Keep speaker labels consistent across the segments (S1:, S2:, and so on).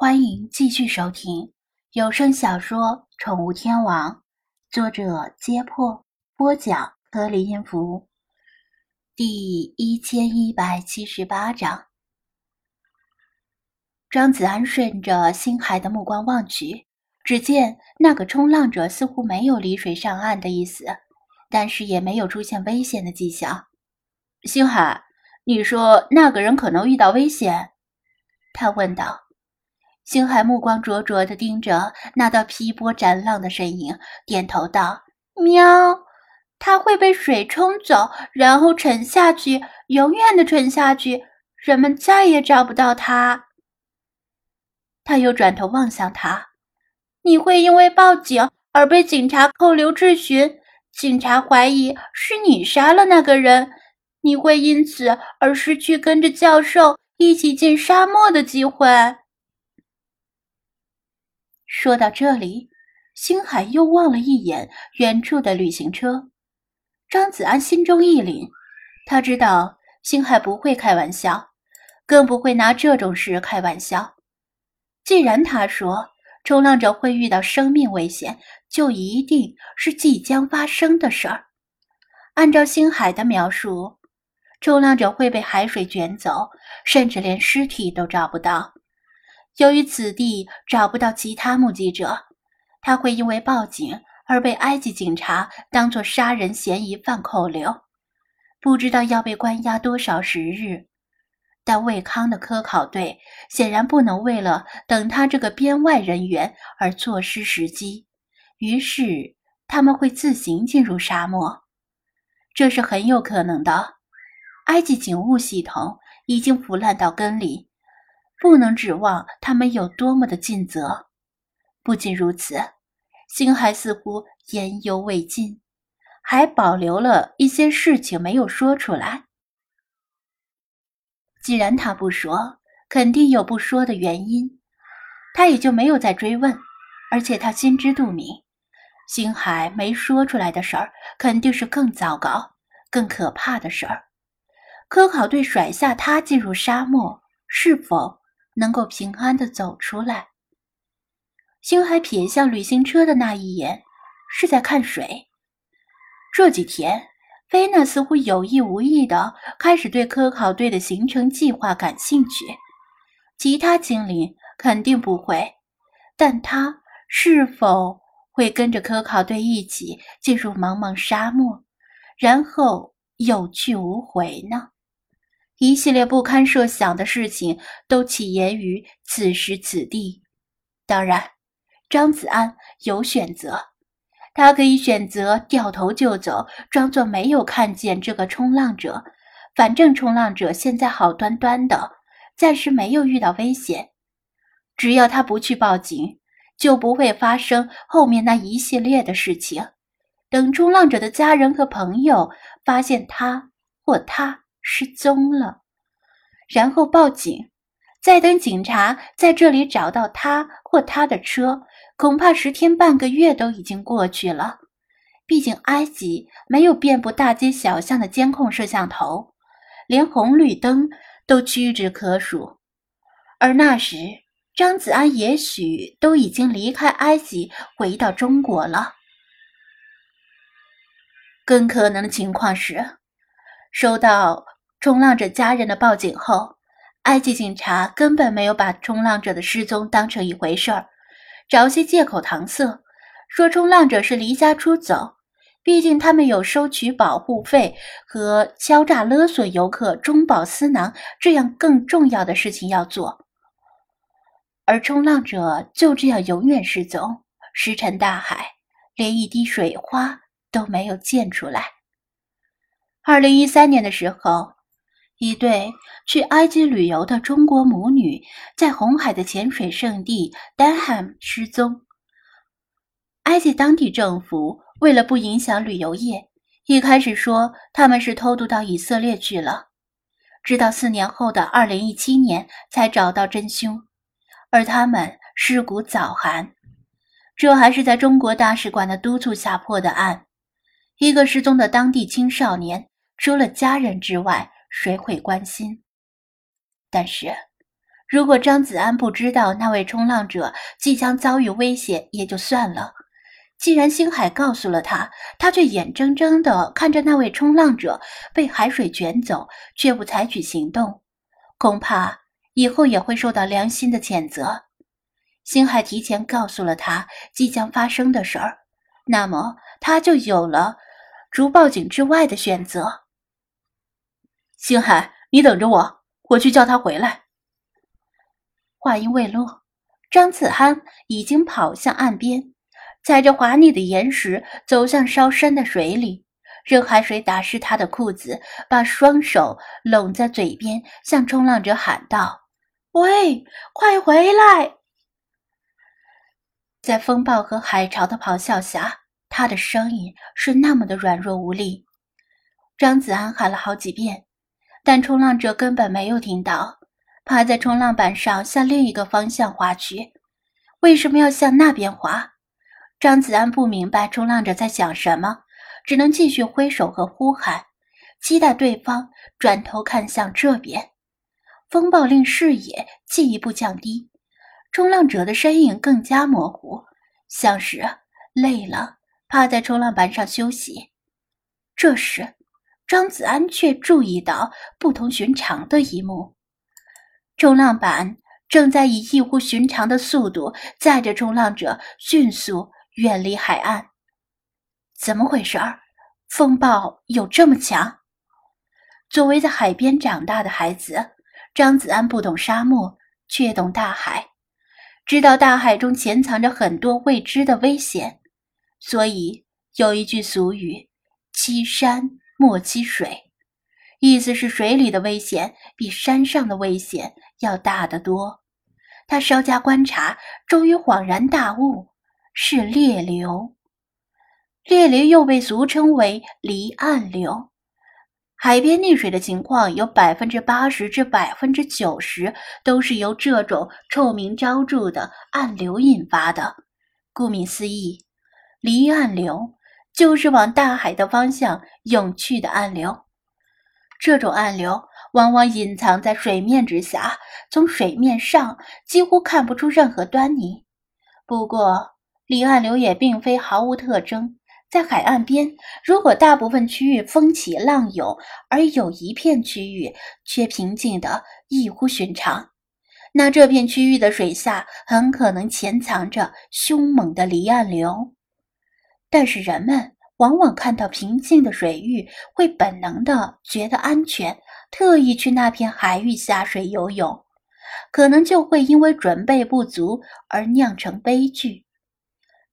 S1: 欢迎继续收听有声小说《宠物天王》，作者：揭破，播讲：颗粒音符，第一千一百七十八章。张子安顺着星海的目光望去，只见那个冲浪者似乎没有离水上岸的意思，但是也没有出现危险的迹象。星海，你说那个人可能遇到危险？他问道。星海目光灼灼地盯着那道劈波斩浪的身影，点头道：“喵，他会被水冲走，然后沉下去，永远的沉下去，人们再也找不到他。”他又转头望向他：“你会因为报警而被警察扣留质询，警察怀疑是你杀了那个人，你会因此而失去跟着教授一起进沙漠的机会。”说到这里，星海又望了一眼远处的旅行车。张子安心中一凛，他知道星海不会开玩笑，更不会拿这种事开玩笑。既然他说冲浪者会遇到生命危险，就一定是即将发生的事儿。按照星海的描述，冲浪者会被海水卷走，甚至连尸体都找不到。由于此地找不到其他目击者，他会因为报警而被埃及警察当作杀人嫌疑犯扣留，不知道要被关押多少时日。但卫康的科考队显然不能为了等他这个编外人员而错失时机，于是他们会自行进入沙漠，这是很有可能的。埃及警务系统已经腐烂到根里。不能指望他们有多么的尽责。不仅如此，星海似乎言犹未尽，还保留了一些事情没有说出来。既然他不说，肯定有不说的原因，他也就没有再追问。而且他心知肚明，星海没说出来的事儿，肯定是更糟糕、更可怕的事儿。科考队甩下他进入沙漠，是否？能够平安的走出来。星海瞥向旅行车的那一眼，是在看水。这几天，菲娜似乎有意无意的开始对科考队的行程计划感兴趣。其他精灵肯定不会，但他是否会跟着科考队一起进入茫茫沙漠，然后有去无回呢？一系列不堪设想的事情都起源于此时此地。当然，张子安有选择，他可以选择掉头就走，装作没有看见这个冲浪者。反正冲浪者现在好端端的，暂时没有遇到危险。只要他不去报警，就不会发生后面那一系列的事情。等冲浪者的家人和朋友发现他或他。失踪了，然后报警，再等警察在这里找到他或他的车，恐怕十天半个月都已经过去了。毕竟埃及没有遍布大街小巷的监控摄像头，连红绿灯都屈指可数。而那时，张子安也许都已经离开埃及，回到中国了。更可能的情况是。收到冲浪者家人的报警后，埃及警察根本没有把冲浪者的失踪当成一回事儿，找些借口搪塞，说冲浪者是离家出走。毕竟他们有收取保护费和敲诈勒索游客、中饱私囊这样更重要的事情要做，而冲浪者就这样永远失踪，石沉大海，连一滴水花都没有溅出来。二零一三年的时候，一对去埃及旅游的中国母女在红海的潜水圣地丹汉失踪。埃及当地政府为了不影响旅游业，一开始说他们是偷渡到以色列去了，直到四年后的二零一七年才找到真凶，而他们尸骨早寒。这还是在中国大使馆的督促下破的案，一个失踪的当地青少年。除了家人之外，谁会关心？但是，如果张子安不知道那位冲浪者即将遭遇危险，也就算了。既然星海告诉了他，他却眼睁睁地看着那位冲浪者被海水卷走，却不采取行动，恐怕以后也会受到良心的谴责。星海提前告诉了他即将发生的事儿，那么他就有了除报警之外的选择。星海，你等着我，我去叫他回来。话音未落，张子安已经跑向岸边。踩着滑腻的岩石走向稍深的水里，任海水打湿他的裤子，把双手拢在嘴边，向冲浪者喊道：“喂，快回来！”在风暴和海潮的咆哮下，他的声音是那么的软弱无力。张子安喊了好几遍，但冲浪者根本没有听到，趴在冲浪板上向另一个方向滑去。为什么要向那边滑？张子安不明白冲浪者在想什么，只能继续挥手和呼喊，期待对方转头看向这边。风暴令视野进一步降低，冲浪者的身影更加模糊，像是累了，趴在冲浪板上休息。这时，张子安却注意到不同寻常的一幕：冲浪板正在以异乎寻常的速度载着冲浪者迅速。远离海岸，怎么回事儿？风暴有这么强？作为在海边长大的孩子，张子安不懂沙漠，却懂大海，知道大海中潜藏着很多未知的危险。所以有一句俗语：“欺山莫欺水”，意思是水里的危险比山上的危险要大得多。他稍加观察，终于恍然大悟。是裂流，裂流又被俗称为离岸流。海边溺水的情况有百分之八十至百分之九十都是由这种臭名昭著的暗流引发的。顾名思义，离岸流就是往大海的方向涌去的暗流。这种暗流往往隐藏在水面之下，从水面上几乎看不出任何端倪。不过，离岸流也并非毫无特征，在海岸边，如果大部分区域风起浪涌，而有一片区域却平静的异乎寻常，那这片区域的水下很可能潜藏着凶猛的离岸流。但是人们往往看到平静的水域，会本能的觉得安全，特意去那片海域下水游泳，可能就会因为准备不足而酿成悲剧。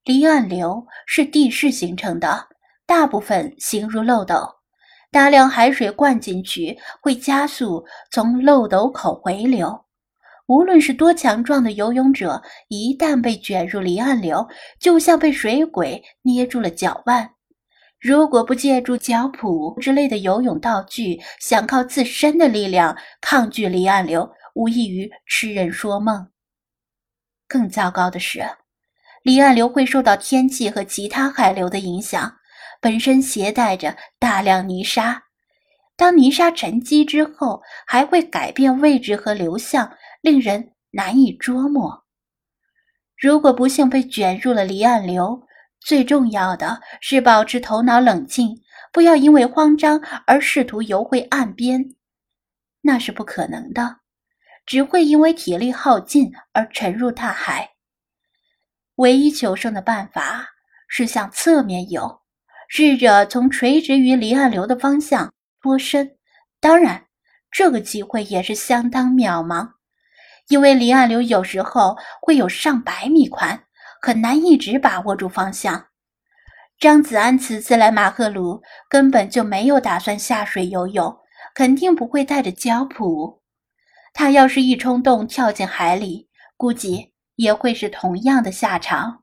S1: 离岸流是地势形成的，大部分形如漏斗，大量海水灌进去会加速从漏斗口回流。无论是多强壮的游泳者，一旦被卷入离岸流，就像被水鬼捏住了脚腕。如果不借助脚蹼之类的游泳道具，想靠自身的力量抗拒离岸流，无异于痴人说梦。更糟糕的是。离岸流会受到天气和其他海流的影响，本身携带着大量泥沙。当泥沙沉积之后，还会改变位置和流向，令人难以捉摸。如果不幸被卷入了离岸流，最重要的是保持头脑冷静，不要因为慌张而试图游回岸边，那是不可能的，只会因为体力耗尽而沉入大海。唯一求生的办法是向侧面游，试着从垂直于离岸流的方向脱身。当然，这个机会也是相当渺茫，因为离岸流有时候会有上百米宽，很难一直把握住方向。张子安此次来马赫鲁根本就没有打算下水游泳，肯定不会带着胶蹼。他要是一冲动跳进海里，估计。也会是同样的下场。